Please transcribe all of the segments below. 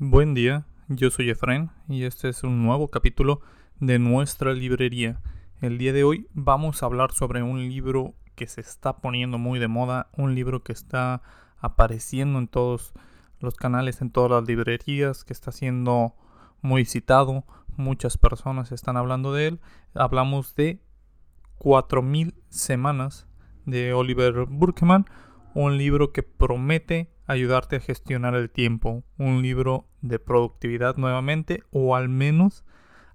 Buen día, yo soy Efraín y este es un nuevo capítulo de nuestra librería. El día de hoy vamos a hablar sobre un libro que se está poniendo muy de moda, un libro que está apareciendo en todos los canales, en todas las librerías, que está siendo muy citado, muchas personas están hablando de él. Hablamos de 4000 semanas de Oliver Burkeman, un libro que promete ayudarte a gestionar el tiempo, un libro de productividad nuevamente, o al menos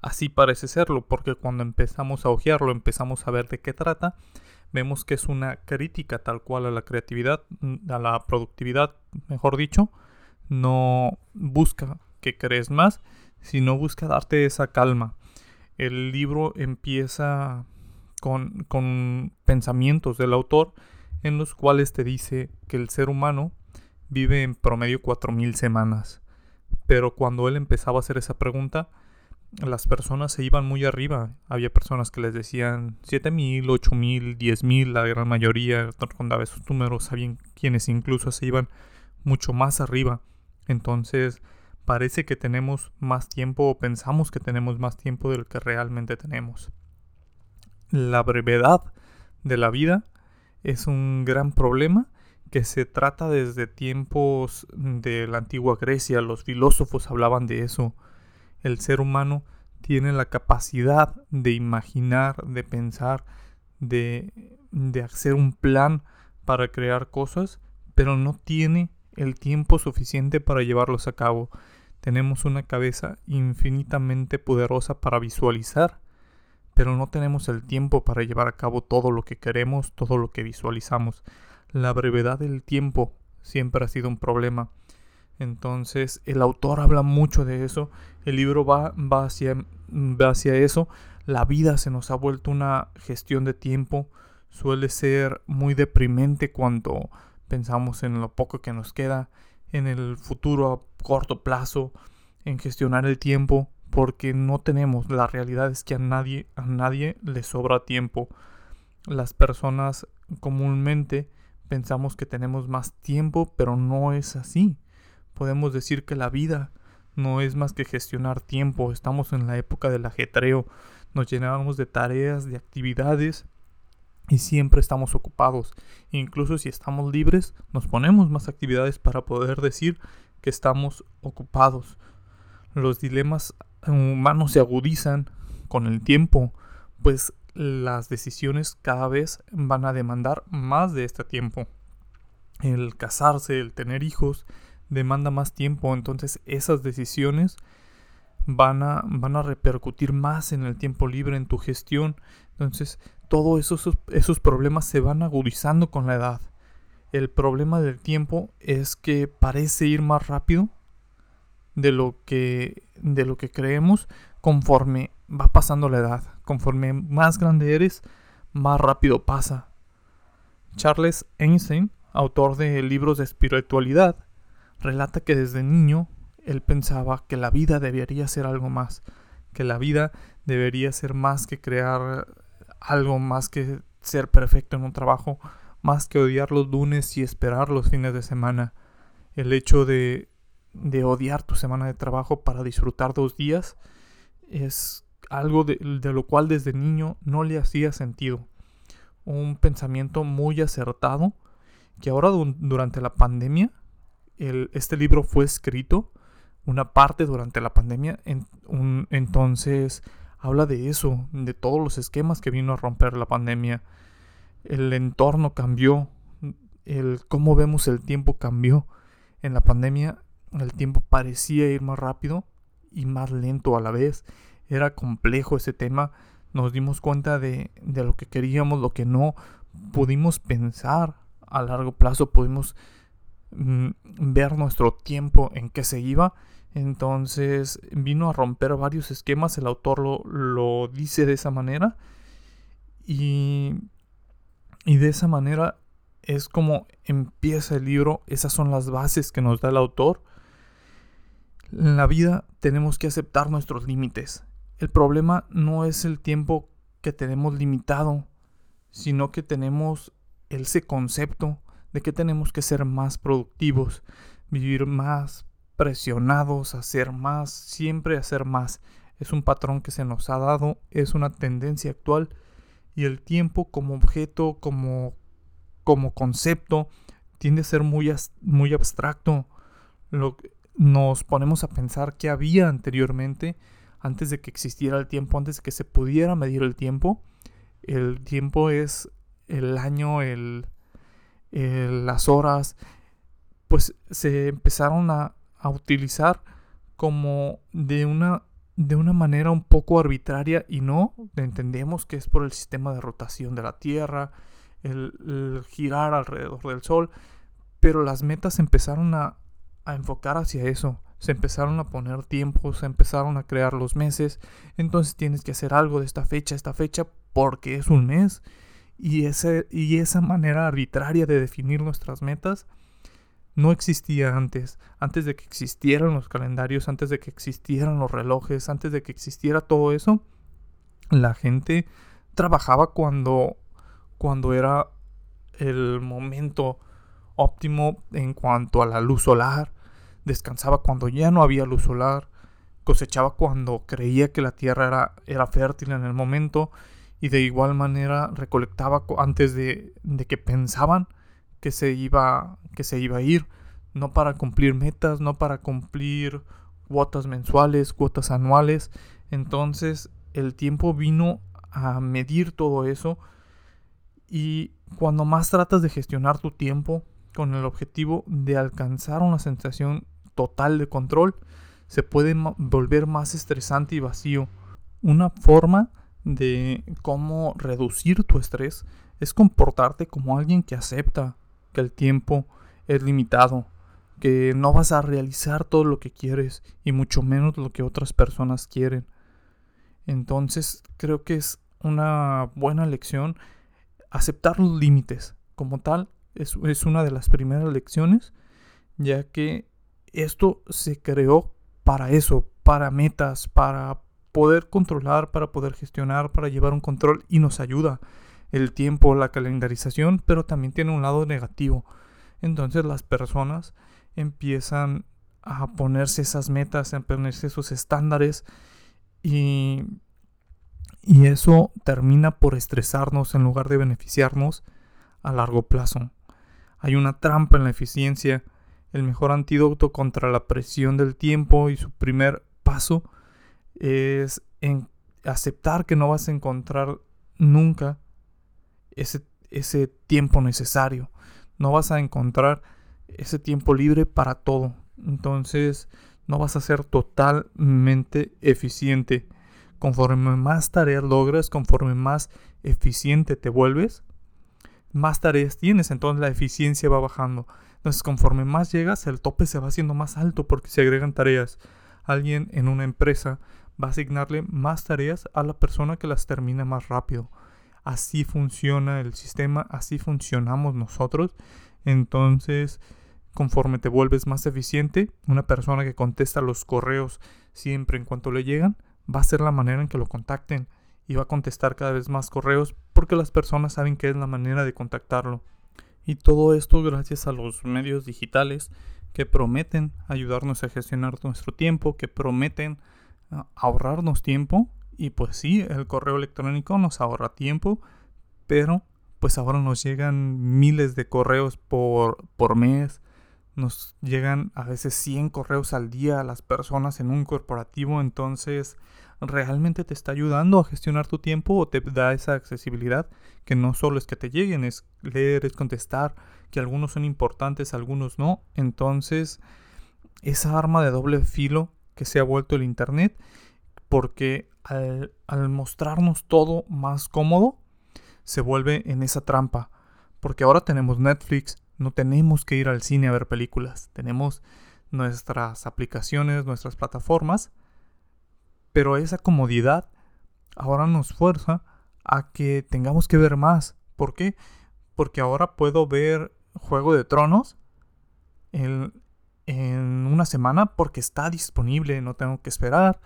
así parece serlo, porque cuando empezamos a hojearlo, empezamos a ver de qué trata, vemos que es una crítica tal cual a la creatividad, a la productividad, mejor dicho, no busca que crees más, sino busca darte esa calma. El libro empieza con, con pensamientos del autor en los cuales te dice que el ser humano vive en promedio 4.000 semanas. Pero cuando él empezaba a hacer esa pregunta, las personas se iban muy arriba. Había personas que les decían 7.000, 8.000, 10.000, la gran mayoría cuando esos números. Sabían quienes incluso se iban mucho más arriba. Entonces, parece que tenemos más tiempo o pensamos que tenemos más tiempo del que realmente tenemos. La brevedad de la vida es un gran problema que se trata desde tiempos de la antigua Grecia. Los filósofos hablaban de eso. El ser humano tiene la capacidad de imaginar, de pensar, de, de hacer un plan para crear cosas, pero no tiene el tiempo suficiente para llevarlos a cabo. Tenemos una cabeza infinitamente poderosa para visualizar, pero no tenemos el tiempo para llevar a cabo todo lo que queremos, todo lo que visualizamos. La brevedad del tiempo siempre ha sido un problema. Entonces el autor habla mucho de eso, el libro va, va, hacia, hacia eso, la vida se nos ha vuelto una gestión de tiempo, suele ser muy deprimente cuando pensamos en lo poco que nos queda, en el futuro a corto plazo, en gestionar el tiempo, porque no tenemos, la realidad es que a nadie, a nadie le sobra tiempo. Las personas comúnmente Pensamos que tenemos más tiempo, pero no es así. Podemos decir que la vida no es más que gestionar tiempo. Estamos en la época del ajetreo. Nos llenamos de tareas, de actividades y siempre estamos ocupados. Incluso si estamos libres, nos ponemos más actividades para poder decir que estamos ocupados. Los dilemas humanos se agudizan con el tiempo, pues las decisiones cada vez van a demandar más de este tiempo. El casarse, el tener hijos, demanda más tiempo, entonces esas decisiones van a, van a repercutir más en el tiempo libre, en tu gestión. Entonces, todos esos, esos problemas se van agudizando con la edad. El problema del tiempo es que parece ir más rápido de lo que, de lo que creemos conforme va pasando la edad. Conforme más grande eres, más rápido pasa. Charles Einstein, autor de libros de espiritualidad, relata que desde niño él pensaba que la vida debería ser algo más, que la vida debería ser más que crear algo, más que ser perfecto en un trabajo, más que odiar los lunes y esperar los fines de semana. El hecho de, de odiar tu semana de trabajo para disfrutar dos días es algo de, lo cual desde niño no le hacía sentido. Un pensamiento muy acertado que ahora durante la pandemia, este libro fue escrito, una parte durante la pandemia, entonces habla de eso, de todos los esquemas que vino a romper la pandemia. El entorno cambió, el cómo vemos el tiempo cambió. En la pandemia el tiempo parecía ir más rápido y más lento a la vez era complejo ese tema, nos dimos cuenta de, lo que queríamos, lo que no, pudimos pensar a largo plazo, pudimos mm, ver nuestro tiempo en qué se iba. Entonces vino a romper varios esquemas, el autor lo, lo dice de esa manera y, y de esa manera es como empieza el libro, esas son las bases que nos da el autor. En la vida tenemos que aceptar nuestros límites. El problema no es el tiempo que tenemos limitado, sino que tenemos ese concepto de que tenemos que ser más productivos, vivir más presionados hacer más, siempre hacer más. Es un patrón que se nos ha dado, es una tendencia actual y el tiempo como objeto, como, como concepto, tiende a ser muy, muy abstracto. Lo, nos ponemos a pensar qué había anteriormente, antes de que existiera el tiempo, antes de que se pudiera medir el tiempo. El tiempo es el año, el, las horas, pues se empezaron a, a utilizar como de una de una manera un poco arbitraria y no entendemos que es por el sistema de rotación de la Tierra, el, girar alrededor del Sol, pero las metas empezaron a, a, enfocar hacia eso, se empezaron a poner tiempos, se empezaron a crear los meses, entonces tienes que hacer algo de esta fecha, esta fecha, porque es un mes, y, ese, y esa manera arbitraria de definir nuestras metas, no existía antes, antes de que existieran los calendarios, antes de que existieran los relojes, antes de que existiera todo eso, la gente trabajaba cuando cuando era el momento óptimo en cuanto a la luz solar, descansaba cuando ya no había luz solar, cosechaba cuando creía que la tierra era, era fértil en el momento y de igual manera recolectaba antes de, de que pensaban que se iba que se iba a ir no para cumplir metas no para cumplir cuotas mensuales cuotas anuales. Entonces el tiempo vino a medir todo eso y cuando más tratas de gestionar tu tiempo con el objetivo de alcanzar una sensación total de control se puede volver más estresante y vacío una forma de cómo reducir tu estrés es comportarte como alguien que acepta que el tiempo es limitado, que no vas a realizar todo lo que quieres y mucho menos lo que otras personas quieren. Entonces creo que es una buena lección aceptar los límites. Como tal, es, es una de las primeras lecciones, ya que esto se creó para eso, para metas, para poder controlar, para poder gestionar, para llevar un control y nos ayuda el tiempo, la calendarización, pero también tiene un lado negativo. Entonces las personas empiezan a ponerse esas metas, a ponerse esos estándares y, y eso termina por estresarnos en lugar de beneficiarnos a largo plazo. Hay una trampa en la eficiencia. El mejor antídoto contra la presión del tiempo y su primer paso es en aceptar que no vas a encontrar nunca ese, ese tiempo necesario. No vas a encontrar ese tiempo libre para todo. Entonces no vas a ser totalmente eficiente. Conforme más tareas logras, conforme más eficiente te vuelves, más tareas tienes, entonces la eficiencia va bajando. Entonces conforme más llegas, el tope se va haciendo más alto porque se agregan tareas. Alguien en una empresa va a asignarle más tareas a la persona que las termine más rápido. Así funciona el sistema, así funcionamos nosotros. Entonces, conforme te vuelves más eficiente, una persona que contesta los correos siempre en cuanto le llegan, va a ser la manera en que lo contacten y va a contestar cada vez más correos porque las personas saben que es la manera de contactarlo. Y todo esto gracias a los medios digitales que prometen ayudarnos a gestionar nuestro tiempo, que prometen ah, ahorrarnos tiempo y pues sí, el correo electrónico nos ahorra tiempo, pero pues ahora nos llegan miles de correos por, por mes. Nos llegan a veces 100 correos al día a las personas en un corporativo. Entonces, ¿realmente te está ayudando a gestionar tu tiempo o te da esa accesibilidad? Que no solo es que te lleguen, es leer, es contestar, que algunos son importantes, algunos no. Entonces, esa arma de doble filo que se ha vuelto el Internet, porque al, mostrarnos todo más cómodo, se vuelve en esa trampa. Porque ahora tenemos Netflix, no tenemos que ir al cine a ver películas, tenemos nuestras aplicaciones, nuestras plataformas, pero esa comodidad ahora nos fuerza a que tengamos que ver más. ¿Por qué? Porque ahora puedo ver Juego de Tronos en, en una semana porque está disponible, no tengo que esperar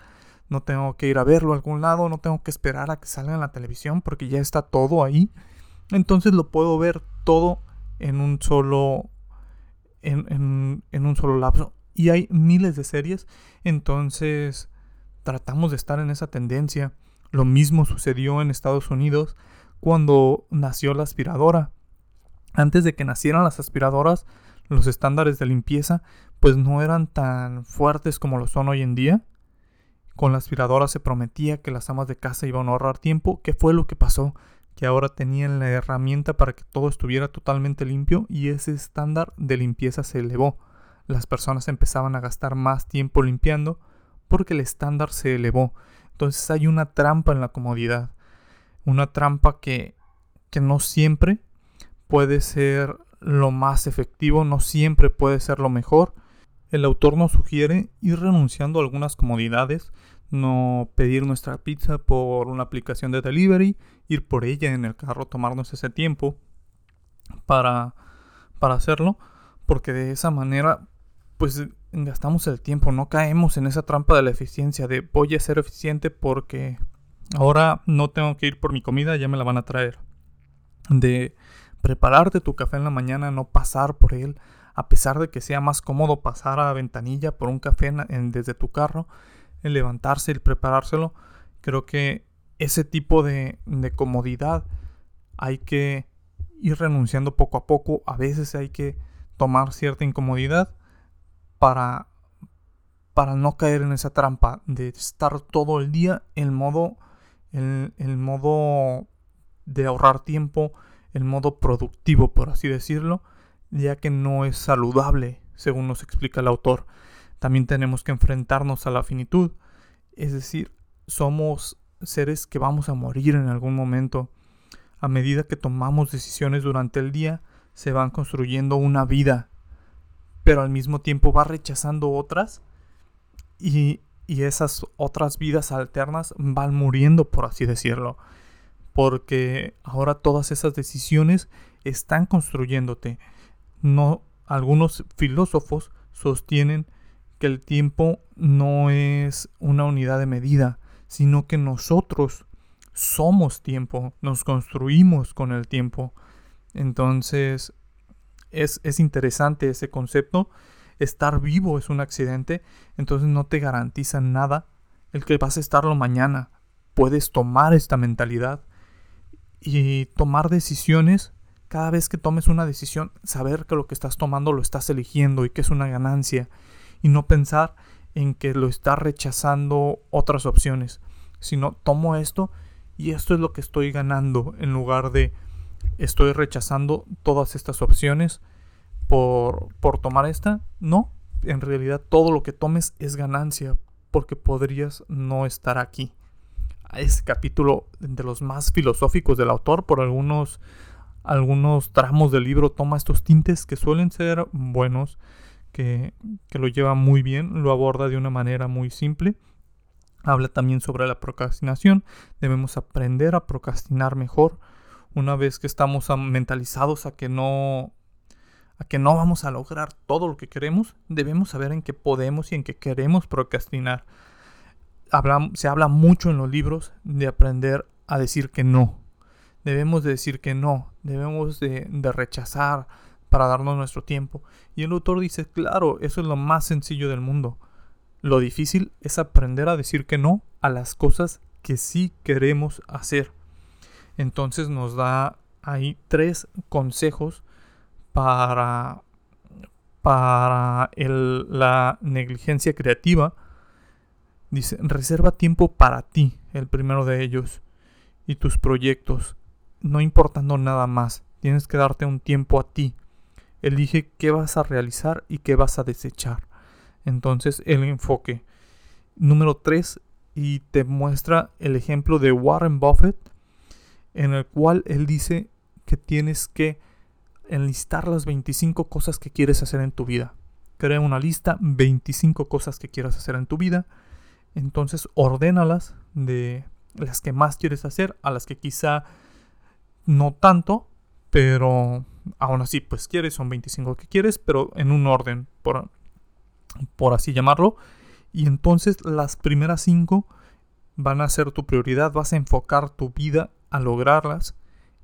no tengo que ir a verlo a algún lado, no tengo que esperar a que salga en la televisión porque ya está todo ahí. Entonces lo puedo ver todo en un solo en, un solo lapso y hay miles de series, entonces tratamos de estar en esa tendencia. Lo mismo sucedió en Estados Unidos cuando nació la aspiradora. Antes de que nacieran las aspiradoras, los estándares de limpieza pues no eran tan fuertes como lo son hoy en día. Con la aspiradora se prometía que las amas de casa iban a ahorrar tiempo. ¿Qué fue lo que pasó? Que ahora tenían la herramienta para que todo estuviera totalmente limpio y ese estándar de limpieza se elevó. Las personas empezaban a gastar más tiempo limpiando porque el estándar se elevó. Entonces hay una trampa en la comodidad. Una trampa que, que no siempre puede ser lo más efectivo, no siempre puede ser lo mejor. El autor nos sugiere ir renunciando a algunas comodidades, no pedir nuestra pizza por una aplicación de delivery, ir por ella en el carro, tomarnos ese tiempo para, para hacerlo, porque de esa manera pues gastamos el tiempo, no caemos en esa trampa de la eficiencia, de voy a ser eficiente porque ahora no tengo que ir por mi comida, ya me la van a traer. De prepararte tu café en la mañana, no pasar por él, a pesar de que sea más cómodo pasar a la ventanilla por un café desde tu carro, el levantarse, el preparárselo, creo que ese tipo de comodidad hay que ir renunciando poco a poco, a veces hay que tomar cierta incomodidad para, para no caer en esa trampa de estar todo el día en modo, el, el modo de ahorrar tiempo, el modo productivo, por así decirlo, ya que no es saludable, según nos explica el autor. También tenemos que enfrentarnos a la finitud, es decir, somos seres que vamos a morir en algún momento. A medida que tomamos decisiones durante el día, se van construyendo una vida, pero al mismo tiempo va rechazando otras y, y esas otras vidas alternas van muriendo, por así decirlo porque ahora todas esas decisiones están construyéndote. No, algunos filósofos sostienen que el tiempo no es una unidad de medida, sino que nosotros somos tiempo, nos construimos con el tiempo. Entonces, es, es interesante ese concepto. Estar vivo es un accidente, entonces no te garantiza nada el que vas a estarlo mañana. Puedes tomar esta mentalidad y tomar decisiones, cada vez que tomes una decisión, saber que lo que estás tomando lo estás eligiendo y que es una ganancia y no pensar en que lo estás rechazando otras opciones, sino tomo esto y esto es lo que estoy ganando en lugar de estoy rechazando todas estas opciones por, por tomar esta. No, en realidad todo lo que tomes es ganancia porque podrías no estar aquí ese capítulo de los más filosóficos del autor. Por algunos, algunos tramos del libro toma estos tintes que suelen ser buenos, que, que lo lleva muy bien, lo aborda de una manera muy simple. Habla también sobre la procrastinación. Debemos aprender a procrastinar mejor. Una vez que estamos mentalizados a que no a que no vamos a lograr todo lo que queremos, debemos saber en qué podemos y en qué queremos procrastinar se habla mucho en los libros de aprender a decir que no. Debemos de decir que no, debemos de, de rechazar para darnos nuestro tiempo. Y el autor dice, claro, eso es lo más sencillo del mundo. Lo difícil es aprender a decir que no a las cosas que sí queremos hacer. Entonces nos da ahí tres consejos para, para la negligencia creativa Dice, reserva tiempo para ti, el primero de ellos, y tus proyectos, no importando nada más. Tienes que darte un tiempo a ti. Elige qué vas a realizar y qué vas a desechar. Entonces, el enfoque. Número 3, y te muestra el ejemplo de Warren Buffett, en el cual él dice que tienes que enlistar las 25 cosas que quieres hacer en tu vida. Crea una lista, 25 cosas que quieras hacer en tu vida entonces ordénalas de las que más quieres hacer a las que quizá no tanto, pero aún así pues quieres, son 25 que quieres, pero en un orden, por, por así llamarlo. Y entonces las primeras 5 van a ser tu prioridad, vas a enfocar tu vida a lograrlas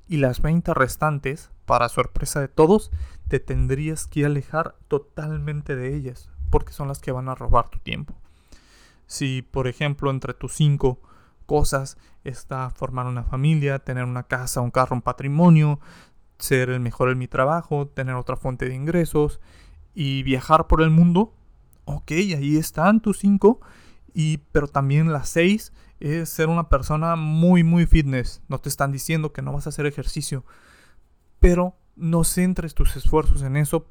y las 20 restantes, para sorpresa de todos, te tendrías que alejar totalmente de ellas, porque son las que van a robar tu tiempo. Si, por ejemplo, entre tus cinco cosas está formar una familia, tener una casa, un carro, un patrimonio, ser el mejor en mi trabajo, tener otra fuente de ingresos y viajar por el mundo, ok, ahí están tus cinco, y, pero también las seis es ser una persona muy, muy fitness. No te están diciendo que no vas a hacer ejercicio, pero no centres tus esfuerzos en eso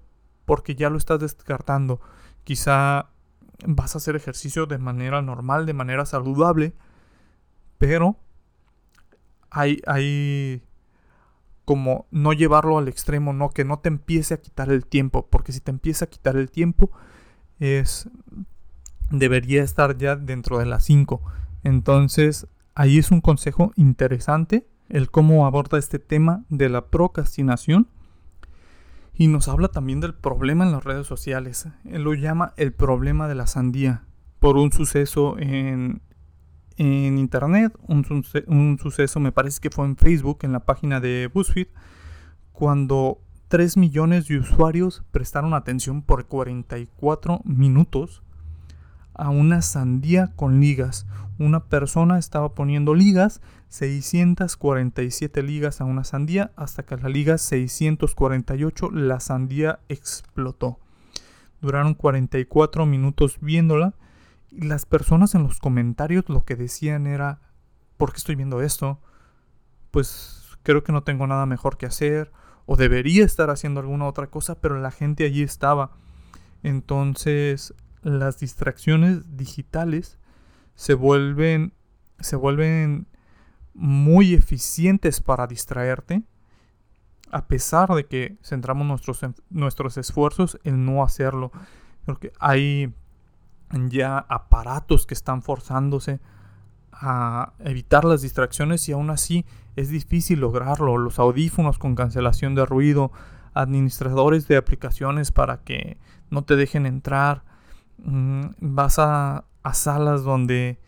porque ya lo estás descartando. Quizá vas a hacer ejercicio de manera normal, de manera saludable, pero hay, hay como no llevarlo al extremo, no que no te empiece a quitar el tiempo, porque si te empieza a quitar el tiempo es debería estar ya dentro de las 5. Entonces, ahí es un consejo interesante el cómo aborda este tema de la procrastinación y nos habla también del problema en las redes sociales. Él lo llama el problema de la sandía por un suceso en, en internet, un, un, suceso me parece que fue en Facebook, en la página de BuzzFeed, cuando 3 millones de usuarios prestaron atención por 44 minutos a una sandía con ligas. Una persona estaba poniendo ligas, 647 ligas a una sandía, hasta que la liga 648 la sandía explotó. Duraron 44 minutos viéndola y las personas en los comentarios lo que decían era, ¿por qué estoy viendo esto? Pues creo que no tengo nada mejor que hacer o debería estar haciendo alguna otra cosa, pero la gente allí estaba. Entonces las distracciones digitales se vuelven, se vuelven muy eficientes para distraerte, a pesar de que centramos nuestros, nuestros esfuerzos en no hacerlo. Porque hay ya aparatos que están forzándose a evitar las distracciones y aún así es difícil lograrlo. Los audífonos con cancelación de ruido, administradores de aplicaciones para que no te dejen entrar, vas a, salas donde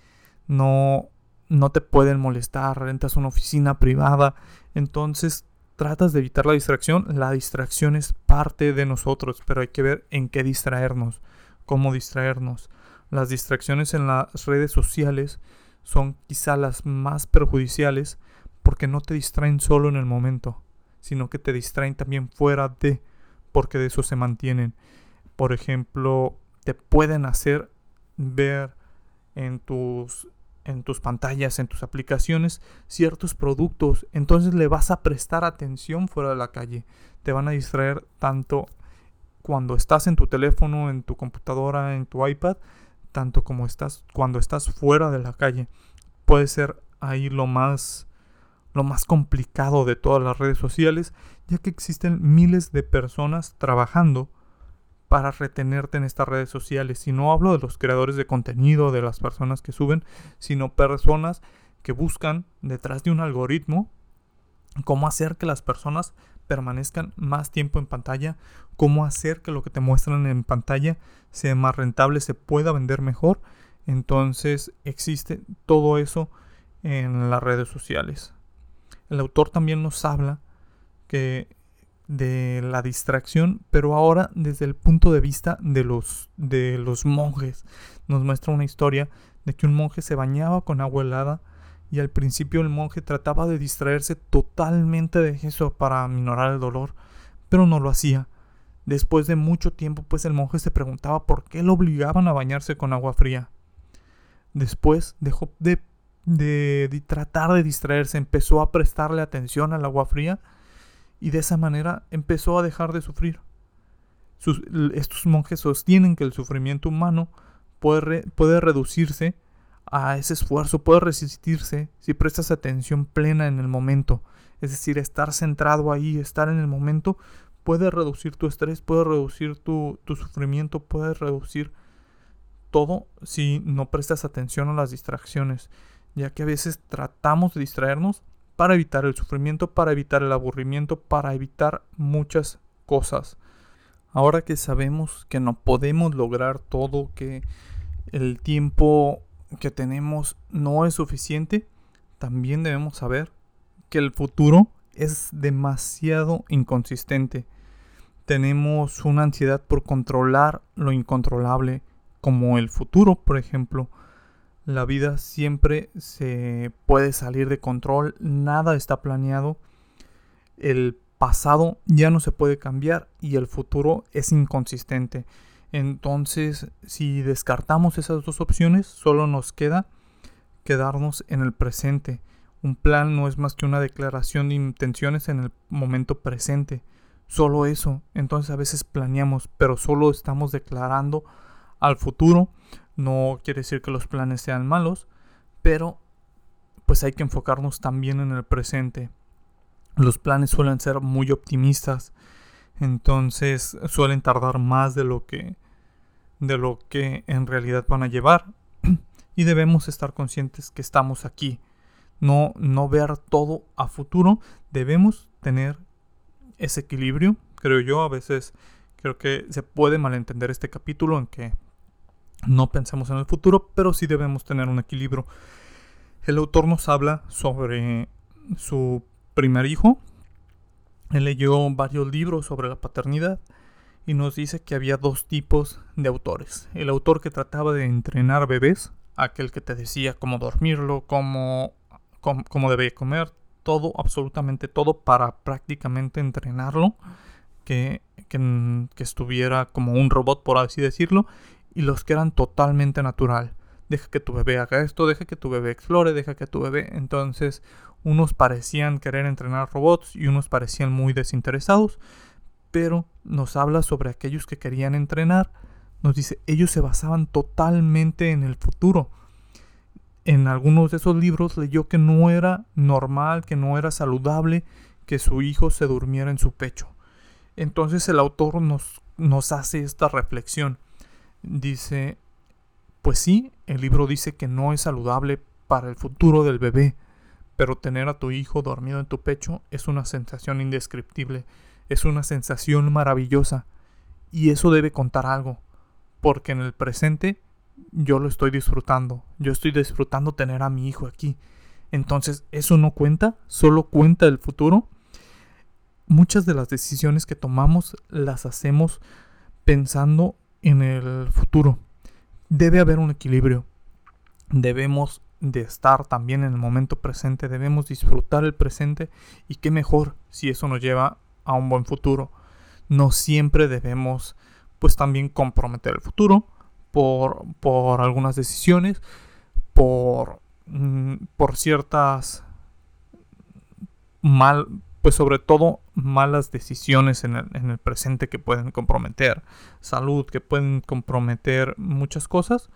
no, no te pueden molestar, rentas una oficina privada, entonces tratas de evitar la distracción. La distracción es parte de nosotros, pero hay que ver en qué distraernos, cómo distraernos. Las distracciones en las redes sociales son quizá las más perjudiciales porque no te distraen solo en el momento, sino que te distraen también fuera de, porque de eso se mantienen. Por ejemplo, te pueden hacer ver en tus en tus pantallas, en tus aplicaciones, ciertos productos. Entonces le vas a prestar atención fuera de la calle. Te van a distraer tanto cuando estás en tu teléfono, en tu computadora, en tu iPad, tanto como estás cuando estás fuera de la calle. Puede ser ahí lo más lo más complicado de todas las redes sociales, ya que existen miles de personas trabajando para retenerte en estas redes sociales. Y no hablo de los creadores de contenido, de las personas que suben, sino personas que buscan detrás de un algoritmo cómo hacer que las personas permanezcan más tiempo en pantalla, cómo hacer que lo que te muestran en pantalla sea más rentable, se pueda vender mejor. Entonces existe todo eso en las redes sociales. El autor también nos habla que de la distracción, pero ahora desde el punto de vista de los, de los monjes. Nos muestra una historia de que un monje se bañaba con agua helada y al principio el monje trataba de distraerse totalmente de eso para minorar el dolor, pero no lo hacía. Después de mucho tiempo, pues el monje se preguntaba por qué lo obligaban a bañarse con agua fría. Después dejó de, de, de tratar de distraerse, empezó a prestarle atención al agua fría y de esa manera empezó a dejar de sufrir. estos monjes sostienen que el sufrimiento humano puede, puede reducirse a ese esfuerzo, puede resistirse si prestas atención plena en el momento. Es decir, estar centrado ahí, estar en el momento, puede reducir tu estrés, puede reducir tu, tu sufrimiento, puede reducir todo si no prestas atención a las distracciones, ya que a veces tratamos de distraernos para evitar el sufrimiento, para evitar el aburrimiento, para evitar muchas cosas. Ahora que sabemos que no podemos lograr todo, que el tiempo que tenemos no es suficiente, también debemos saber que el futuro es demasiado inconsistente. tenemos una ansiedad por controlar lo incontrolable, como el futuro, por ejemplo. La vida siempre se puede salir de control, nada está planeado. El pasado ya no se puede cambiar y el futuro es inconsistente. Entonces, si descartamos esas dos opciones, solo nos queda quedarnos en el presente. Un plan no es más que una declaración de intenciones en el momento presente. Solo eso. Entonces a veces planeamos, pero solo estamos declarando al futuro. No quiere decir que los planes sean malos, pero pues hay que enfocarnos también en el presente. Los planes suelen ser muy optimistas, entonces suelen tardar más de lo que de lo que en realidad van a llevar y debemos estar conscientes que estamos aquí. No, no ver todo a futuro, debemos tener ese equilibrio, creo yo. A veces creo que se puede malentender este capítulo en que no pensamos en el futuro, pero sí debemos tener un equilibrio. El autor nos habla sobre su primer hijo. Él leyó varios libros sobre la paternidad y nos dice que había dos tipos de autores. El autor que trataba de entrenar bebés, aquel que te decía cómo dormirlo, cómo, cómo, debe comer, todo, absolutamente todo para prácticamente entrenarlo, que, que, que, estuviera como un robot, por así decirlo, y los que eran totalmente natural. Deja que tu bebé haga esto, deja que tu bebé explore, deja que tu bebé... Entonces, unos parecían querer entrenar robots y unos parecían muy desinteresados, pero nos habla sobre aquellos que querían entrenar. Nos dice, ellos se basaban totalmente en el futuro en algunos de esos libros leyó que no era normal, que no era saludable que su hijo se durmiera en su pecho. Entonces el autor nos, nos hace esta reflexión. Dice, pues sí, el libro dice que no es saludable para el futuro del bebé, pero tener a tu hijo dormido en tu pecho es una sensación indescriptible, es una sensación maravillosa, y eso debe contar algo, porque en el presente yo lo estoy disfrutando. Yo estoy disfrutando tener a mi hijo aquí. Entonces, ¿eso no cuenta? ¿Solo cuenta el futuro? Muchas de las decisiones que tomamos las hacemos pensando en el futuro. Debe haber un equilibrio. Debemos de estar también en el momento presente. Debemos disfrutar el presente. Y qué mejor si eso nos lleva a un buen futuro. No siempre debemos pues también comprometer el futuro por, algunas decisiones, por, mm, por ciertas mal, pues sobre todo malas decisiones en el, en el, presente que pueden comprometer salud, que pueden comprometer muchas cosas,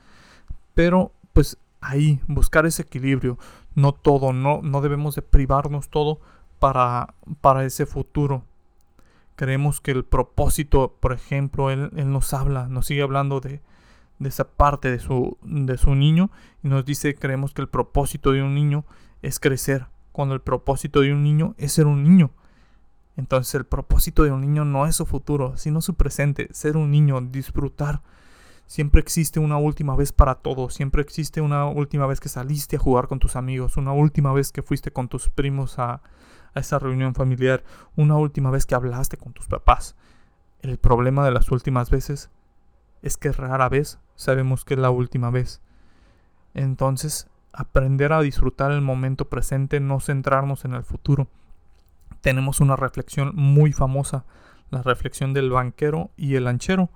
pero pues ahí buscar ese equilibrio, no todo, no, no debemos de privarnos todo para, para ese futuro. Creemos que el propósito, por ejemplo, él, él nos habla, nos sigue hablando de, de esa parte de su, de su niño y nos dice creemos que el propósito de un niño es crecer, cuando el propósito de un niño es ser un niño. Entonces el propósito de un niño no es su futuro, sino su presente, ser un niño, disfrutar. Siempre existe una última vez para todo, siempre existe una última vez que saliste a jugar con tus amigos, una última vez que fuiste con tus primos a, a esa reunión familiar, una última vez que hablaste con tus papás. El problema de las últimas veces es que rara vez sabemos que es la última vez. Entonces, aprender a disfrutar el momento presente, no centrarnos en el futuro. Tenemos una reflexión muy famosa, la reflexión del banquero y el lanchero.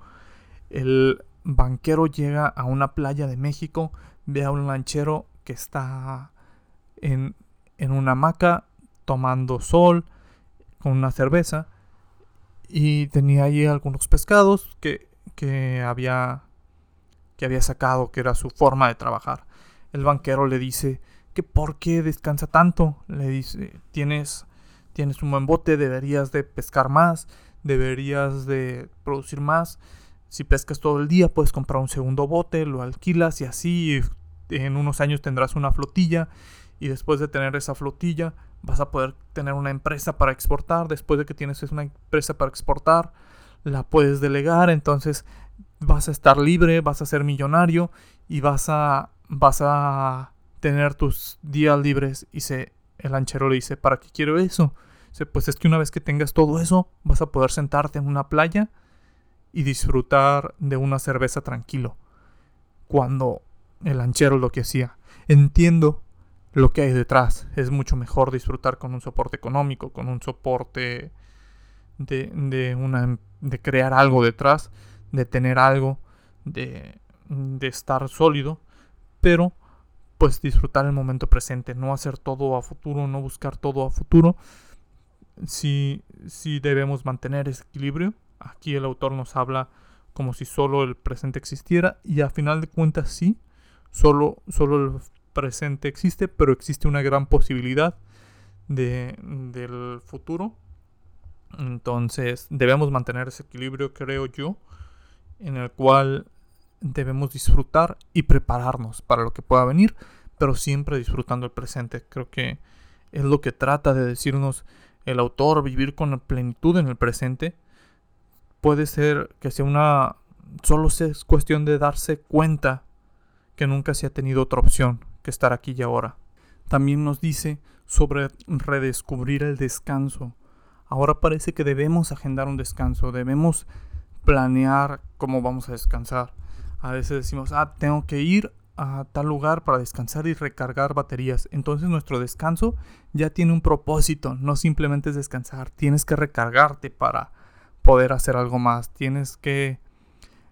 El banquero llega a una playa de México, ve a un lanchero que está en, en una hamaca tomando sol con una cerveza y tenía allí algunos pescados que que había, que había sacado, que era su forma de trabajar. El banquero le dice que por qué descansa tanto. Le dice, tienes, tienes un buen bote, deberías de pescar más, deberías de producir más. Si pescas todo el día, puedes comprar un segundo bote, lo alquilas y así en unos años tendrás una flotilla y después de tener esa flotilla vas a poder tener una empresa para exportar. Después de que tienes una empresa para exportar, la puedes delegar, entonces vas a estar libre, vas a ser millonario y vas a, vas a tener tus días libres. Y se, el lanchero le dice, ¿para qué quiero eso? Pues es que una vez que tengas todo eso, vas a poder sentarte en una playa y disfrutar de una cerveza tranquilo. Cuando el lanchero lo que hacía. Entiendo lo que hay detrás. Es mucho mejor disfrutar con un soporte económico, con un soporte de, de, una, de crear algo detrás, de tener algo, de, de estar sólido, pero pues disfrutar el momento presente, no hacer todo a futuro, no buscar todo a futuro. Si, si debemos mantener ese equilibrio, aquí el autor nos habla como si solo el presente existiera y a final de cuentas sí, solo, solo el presente existe, pero existe una gran posibilidad de, del futuro. Entonces debemos mantener ese equilibrio, creo yo, en el cual debemos disfrutar y prepararnos para lo que pueda venir, pero siempre disfrutando el presente. Creo que es lo que trata de decirnos el autor, vivir con plenitud en el presente. Puede ser que sea una... solo es cuestión de darse cuenta que nunca se ha tenido otra opción que estar aquí y ahora. También nos dice sobre redescubrir el descanso. Ahora parece que debemos agendar un descanso, debemos planear cómo vamos a descansar. A veces decimos, ah, tengo que ir a tal lugar para descansar y recargar baterías. Entonces nuestro descanso ya tiene un propósito, no simplemente es descansar, tienes que recargarte para poder hacer algo más, tienes que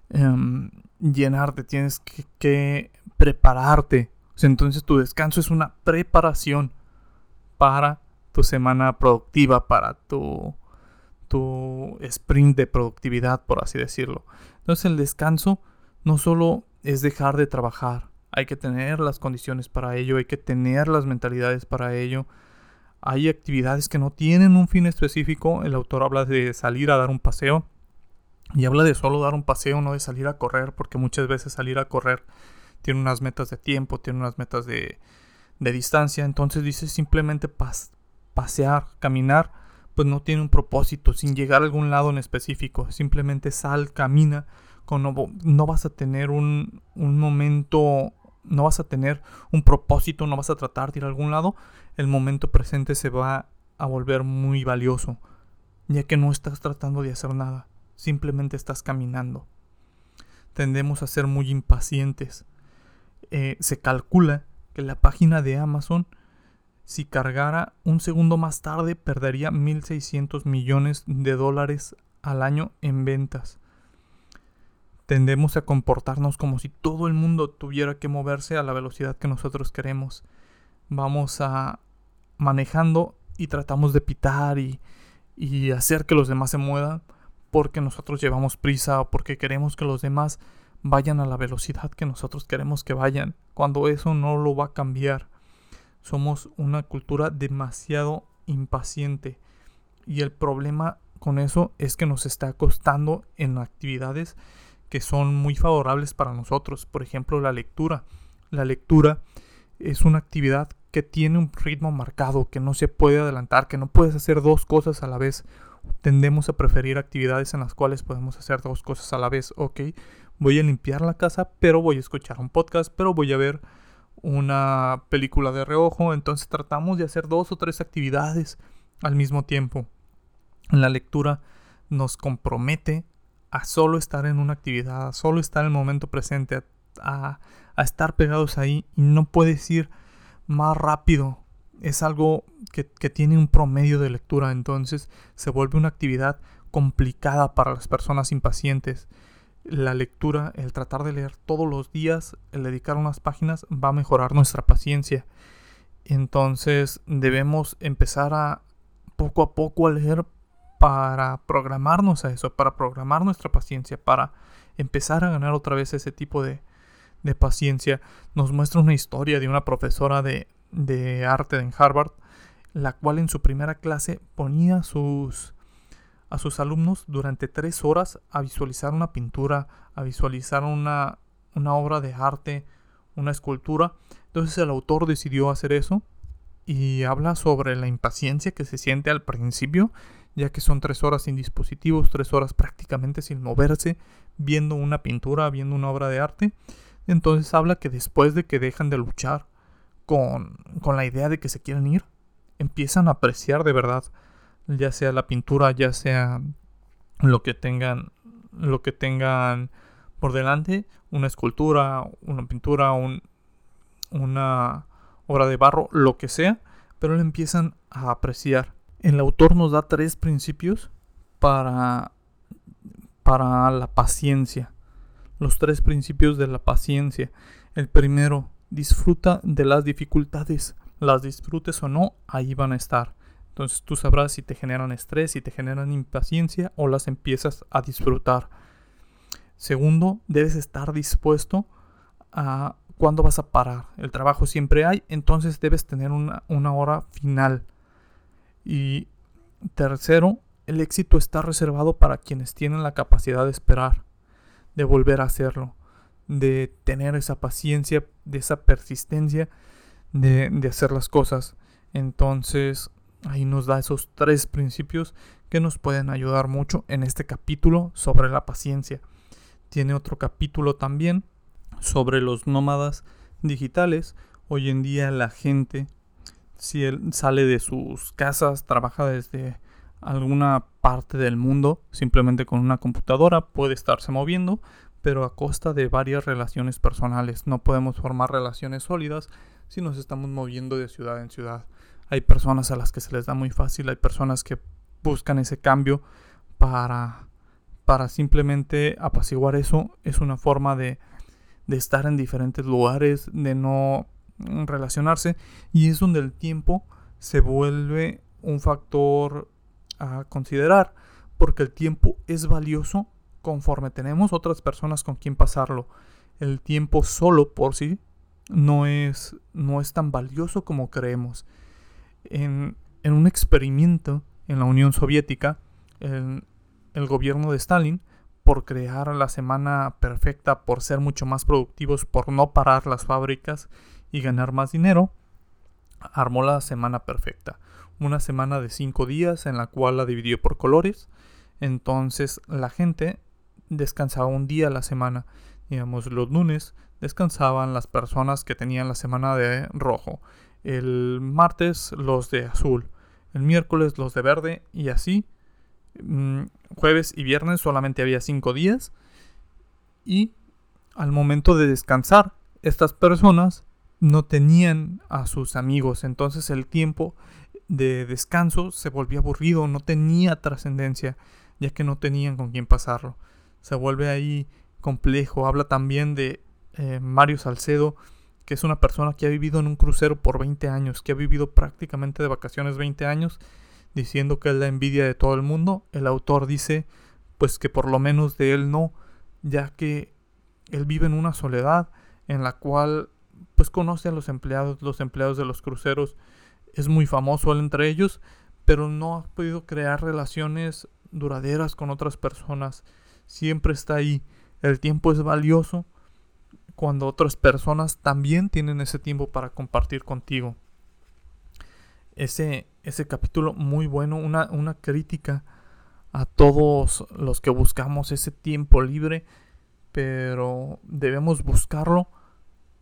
em, llenarte, tienes que prepararte. entonces tu descanso es una preparación para tu semana productiva, para tu, tu sprint de productividad, por así decirlo. Entonces el descanso no solo es dejar de trabajar, hay que tener las condiciones para ello, hay que tener las mentalidades para ello. Hay actividades que no tienen un fin específico. El autor habla de salir a dar un paseo. Y habla de solo dar un paseo, no de salir a correr, porque muchas veces salir a correr tiene unas metas de tiempo, tiene unas metas de, distancia. Entonces dice simplemente pasear, caminar, pues no tiene un propósito, sin llegar a algún lado en específico. Simplemente sal, camina, no, vas a tener un, un momento, no vas a tener un propósito, no vas a tratar de ir a algún lado. El momento presente se va a volver muy valioso, ya que no estás tratando de hacer nada, simplemente estás caminando. Tendemos a ser muy impacientes eh, se calcula que la página de Amazon, si cargara un segundo más tarde, perdería 1.600 millones de dólares al año en ventas. Tendemos a comportarnos como si todo el mundo tuviera que moverse a la velocidad que nosotros queremos. Vamos a manejando y tratamos de pitar y, y hacer que los demás se muevan porque nosotros llevamos prisa o porque queremos que los demás vayan a la velocidad que nosotros queremos que vayan, cuando eso no lo va a cambiar. Somos una cultura demasiado impaciente y el problema con eso es que nos está costando en actividades que son muy favorables para nosotros, por ejemplo la lectura. La lectura es una actividad que tiene un ritmo marcado, que no se puede adelantar, que no puedes hacer dos cosas a la vez. Tendemos a preferir actividades en las cuales podemos hacer dos cosas a la vez, ok voy a limpiar la casa, pero voy a escuchar un podcast, pero voy a ver una película de reojo. Entonces tratamos de hacer dos o tres actividades al mismo tiempo. La lectura nos compromete a solo estar en una actividad, a solo estar en el momento presente, a, estar pegados ahí y no puedes ir más rápido. Es algo que, que tiene un promedio de lectura, entonces se vuelve una actividad complicada para las personas impacientes la lectura, el tratar de leer todos los días, el dedicar unas páginas va a mejorar nuestra paciencia. Entonces debemos empezar a poco a poco a leer para programarnos a eso, para programar nuestra paciencia, para empezar a ganar otra vez ese tipo de, de paciencia. Nos muestra una historia de una profesora de, de arte en Harvard, la cual en su primera clase ponía sus a sus alumnos durante tres horas a visualizar una pintura, a visualizar una, una obra de arte, una escultura. Entonces el autor decidió hacer eso y habla sobre la impaciencia que se siente al principio, ya que son tres horas sin dispositivos, tres horas prácticamente sin moverse, viendo una pintura, viendo una obra de arte. Entonces habla que después de que dejan de luchar con, con la idea de que se quieren ir, empiezan a apreciar de verdad ya sea la pintura, ya sea lo que tengan, lo que tengan por delante, una escultura, una pintura, un, una obra de barro, lo que sea, pero lo empiezan a apreciar. El autor nos da tres principios para, para la paciencia. Los tres principios de la paciencia. El primero, disfruta de las dificultades. Las disfrutes o no, ahí van a estar. Entonces tú sabrás si te generan estrés, si te generan impaciencia o las empiezas a disfrutar. Segundo, debes estar dispuesto a cuándo vas a parar. El trabajo siempre hay, entonces debes tener una, una hora final. Y tercero, el éxito está reservado para quienes tienen la capacidad de esperar, de volver a hacerlo, de tener esa paciencia, de esa persistencia, de, de hacer las cosas. Entonces, ahí nos da esos tres principios que nos pueden ayudar mucho en este capítulo sobre la paciencia. Tiene otro capítulo también sobre los nómadas digitales. Hoy en día la gente, si él sale de sus casas, trabaja desde alguna parte del mundo, simplemente con una computadora, puede estarse moviendo, pero a costa de varias relaciones personales. No podemos formar relaciones sólidas si nos estamos moviendo de ciudad en ciudad. Hay personas a las que se les da muy fácil, hay personas que buscan ese cambio para, para simplemente apaciguar eso. Es una forma de, de estar en diferentes lugares, de no relacionarse y es donde el tiempo se vuelve un factor a considerar, porque el tiempo es valioso conforme tenemos otras personas con quien pasarlo. El tiempo solo por sí no es, no es tan valioso como creemos. En, en un experimento en la Unión Soviética, el, el gobierno de Stalin, por crear la semana perfecta, por ser mucho más productivos, por no parar las fábricas y ganar más dinero, armó la semana perfecta una semana de cinco días en la cual la dividió por colores. Entonces la gente descansaba un día a la semana. Digamos, los lunes descansaban las personas que tenían la semana de rojo. El martes los de azul. El miércoles los de verde y así. Mm, jueves y viernes solamente había cinco días. Y al momento de descansar, estas personas no tenían a sus amigos. Entonces el tiempo de descanso se volvió aburrido, no tenía trascendencia, ya que no tenían con quién pasarlo. Se vuelve ahí complejo. Habla también de eh, Mario Salcedo, que es una persona que ha vivido en un crucero por 20 años, que ha vivido prácticamente de vacaciones 20 años, diciendo que es la envidia de todo el mundo. El autor dice, pues que por lo menos de él no, ya que él vive en una soledad en la cual pues conoce a los empleados, los empleados de los cruceros es muy famoso entre ellos, pero no ha podido crear relaciones duraderas con otras personas. Siempre está ahí. El tiempo es valioso cuando otras personas también tienen ese tiempo para compartir contigo. Ese, ese capítulo muy bueno, una, una crítica a todos los que buscamos ese tiempo libre, pero debemos buscarlo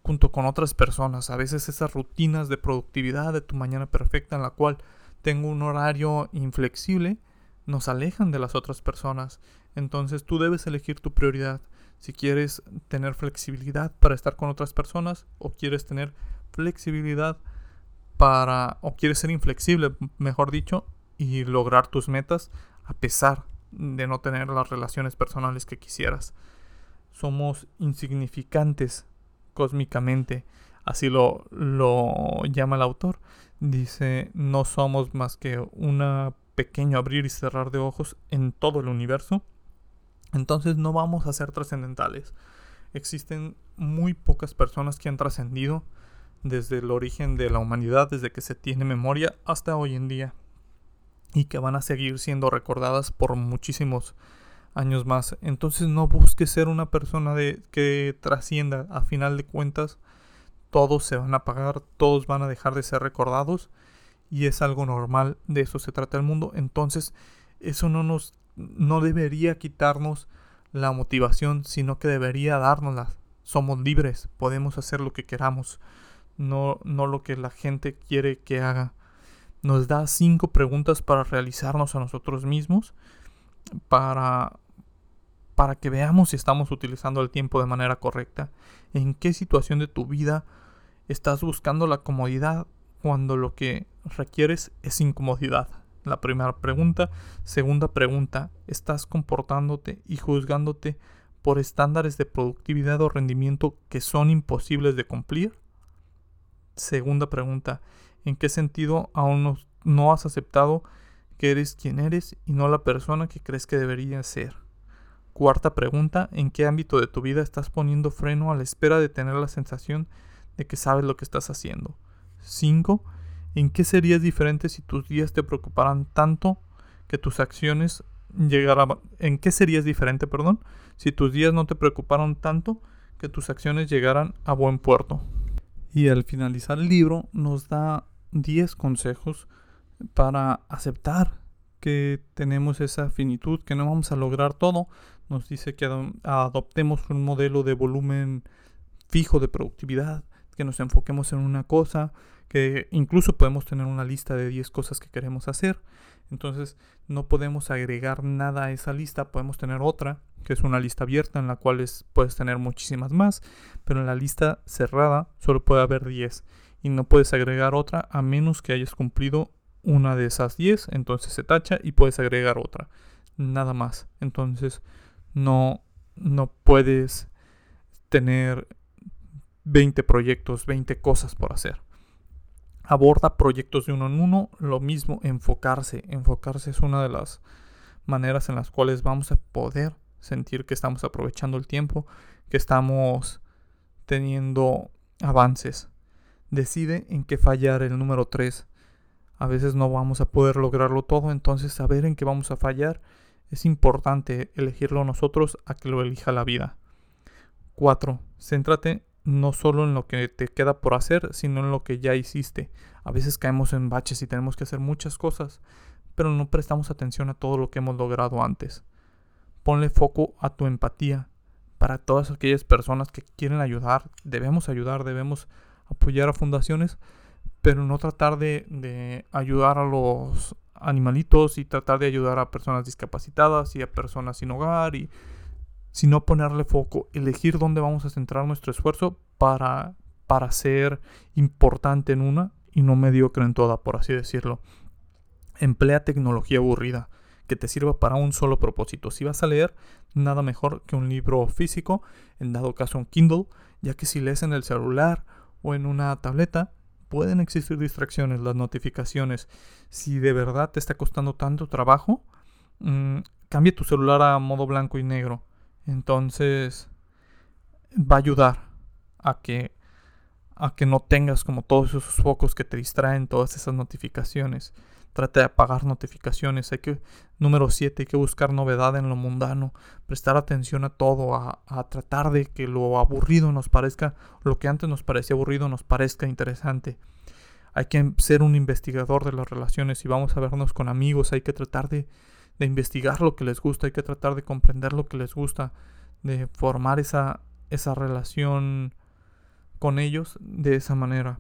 junto con otras personas. A veces esas rutinas de productividad de tu mañana perfecta en la cual tengo un horario inflexible nos alejan de las otras personas. Entonces tú debes elegir tu prioridad. Si quieres tener flexibilidad para estar con otras personas o quieres tener flexibilidad para o quieres ser inflexible, mejor dicho, y lograr tus metas a pesar de no tener las relaciones personales que quisieras. Somos insignificantes cósmicamente, así lo, lo llama el autor. Dice, no somos más que un pequeño abrir y cerrar de ojos en todo el universo. Entonces no vamos a ser trascendentales. Existen muy pocas personas que han trascendido desde el origen de la humanidad, desde que se tiene memoria hasta hoy en día. Y que van a seguir siendo recordadas por muchísimos años más. Entonces no busques ser una persona de, que trascienda. A final de cuentas, todos se van a pagar, todos van a dejar de ser recordados. Y es algo normal, de eso se trata el mundo. Entonces, eso no nos no debería quitarnos la motivación, sino que debería dárnosla. Somos libres, podemos hacer lo que queramos, no, no lo que la gente quiere que haga. nos da cinco preguntas para realizarnos a nosotros mismos, para, para que veamos si estamos utilizando el tiempo de manera correcta, en qué situación de tu vida estás buscando la comodidad cuando lo que requieres es incomodidad. La primera pregunta. Segunda pregunta, ¿estás comportándote y juzgándote por estándares de productividad o rendimiento que son imposibles de cumplir? Segunda pregunta, ¿en qué sentido aún no, has aceptado que eres quien eres y no la persona que crees que deberías ser? Cuarta pregunta, ¿en qué ámbito de tu vida estás poniendo freno a la espera de tener la sensación de que sabes lo que estás haciendo? 5. ¿En qué serías diferente si tus días te preocuparan tanto que tus acciones llegaran... ¿En qué serías diferente, perdón, si tus días no te preocuparon tanto que tus acciones llegaran a buen puerto? Y al finalizar el libro nos da 10 consejos para aceptar que tenemos esa finitud, que no vamos a lograr todo. Nos dice que adoptemos un modelo de volumen fijo de productividad, que nos enfoquemos en una cosa, que incluso podemos tener una lista de 10 cosas que queremos hacer. Entonces no podemos agregar nada a esa lista, podemos tener otra, que es una lista abierta en la cual puedes tener muchísimas más, pero en la lista cerrada solo puede haber 10 y no puedes agregar otra a menos que hayas cumplido una de esas 10, entonces se tacha y puedes agregar otra, nada más. Entonces no, no puedes tener 20 proyectos, 20 cosas por hacer aborda proyectos de uno en uno, lo mismo enfocarse. Enfocarse es una de las maneras en las cuales vamos a poder sentir que estamos aprovechando el tiempo, que estamos teniendo avances. Decide en qué fallar el número 3. A veces no vamos a poder lograrlo todo, entonces saber en qué vamos a fallar es importante elegirlo nosotros a que lo elija la vida. 4. Céntrate no solo en lo que te queda por hacer, sino en lo que ya hiciste. A veces caemos en baches y tenemos que hacer muchas cosas, pero no prestamos atención a todo lo que hemos logrado antes. Ponle foco a tu empatía. Para todas aquellas personas que quieren ayudar, debemos ayudar, debemos apoyar a fundaciones, pero no tratar de, de ayudar a los animalitos y tratar de ayudar a personas discapacitadas y a personas sin hogar y sino ponerle foco, elegir dónde vamos a centrar nuestro esfuerzo para, para ser importante en una y no mediocre en toda, por así decirlo. Emplea tecnología aburrida que te sirva para un solo propósito. Si vas a leer, nada mejor que un libro físico, en dado caso un Kindle, ya que si lees en el celular o en una tableta, pueden existir distracciones, las notificaciones. Si de verdad te está costando tanto trabajo, mmm, cambia tu celular a modo blanco y negro. Entonces va a ayudar a que a que no tengas como todos esos focos que te distraen, todas esas notificaciones. Trata de apagar notificaciones. Hay que, número 7, hay que buscar novedad en lo mundano, prestar atención a todo, a, a, tratar de que lo aburrido nos parezca, lo que antes nos parecía aburrido nos parezca interesante. Hay que ser un investigador de las relaciones. Si vamos a vernos con amigos, hay que tratar de, de investigar lo que les gusta, hay que tratar de comprender lo que les gusta, de formar esa, esa relación con ellos de esa manera.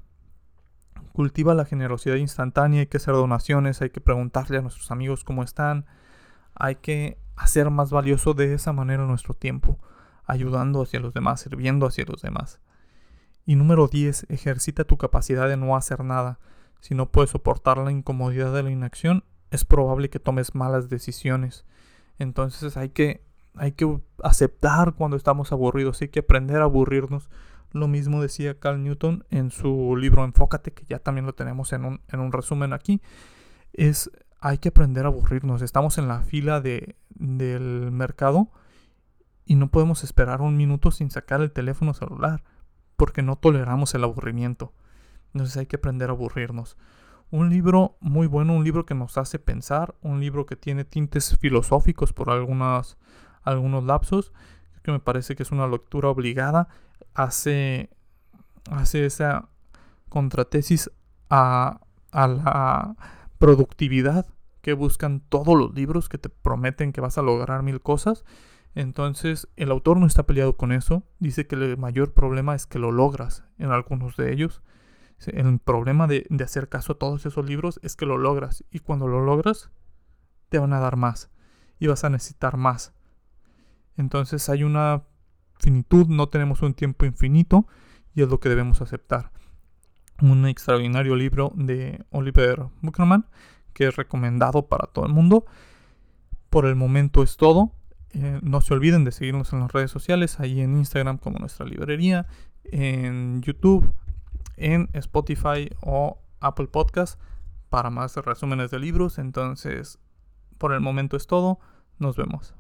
Cultiva la generosidad instantánea, hay que hacer donaciones, hay que preguntarle a nuestros amigos cómo están, hay que hacer más valioso de esa manera nuestro tiempo, ayudando hacia los demás, sirviendo hacia los demás. Y número 10, ejercita tu capacidad de no hacer nada. Si no puedes soportar la incomodidad de la inacción, es probable que tomes malas decisiones. Entonces hay que, hay que aceptar cuando estamos aburridos, hay que aprender a aburrirnos. Lo mismo decía Carl Newton en su libro Enfócate, que ya también lo tenemos en un, en un resumen aquí. Es hay que aprender a aburrirnos. Estamos en la fila de, del mercado y no podemos esperar un minuto sin sacar el teléfono celular porque no toleramos el aburrimiento. Entonces hay que aprender a aburrirnos. Un libro muy bueno, un libro que nos hace pensar, un libro que tiene tintes filosóficos por algunas, algunos lapsos, que me parece que es una lectura obligada, hace, hace esa contratesis a, a la productividad que buscan todos los libros que te prometen que vas a lograr mil cosas. Entonces el autor no está peleado con eso, dice que el mayor problema es que lo logras en algunos de ellos El problema de, de hacer caso a todos esos libros es que lo logras. Y cuando lo logras, te van a dar más. Y vas a necesitar más. Entonces hay una finitud, no tenemos un tiempo infinito. Y es lo que debemos aceptar. Un extraordinario libro de Oliver Buckerman que es recomendado para todo el mundo. Por el momento es todo. Eh, no se olviden de seguirnos en las redes sociales, ahí en Instagram como nuestra librería, en YouTube, en Spotify o Apple Podcast para más resúmenes de libros. Entonces, por el momento es todo. Nos vemos.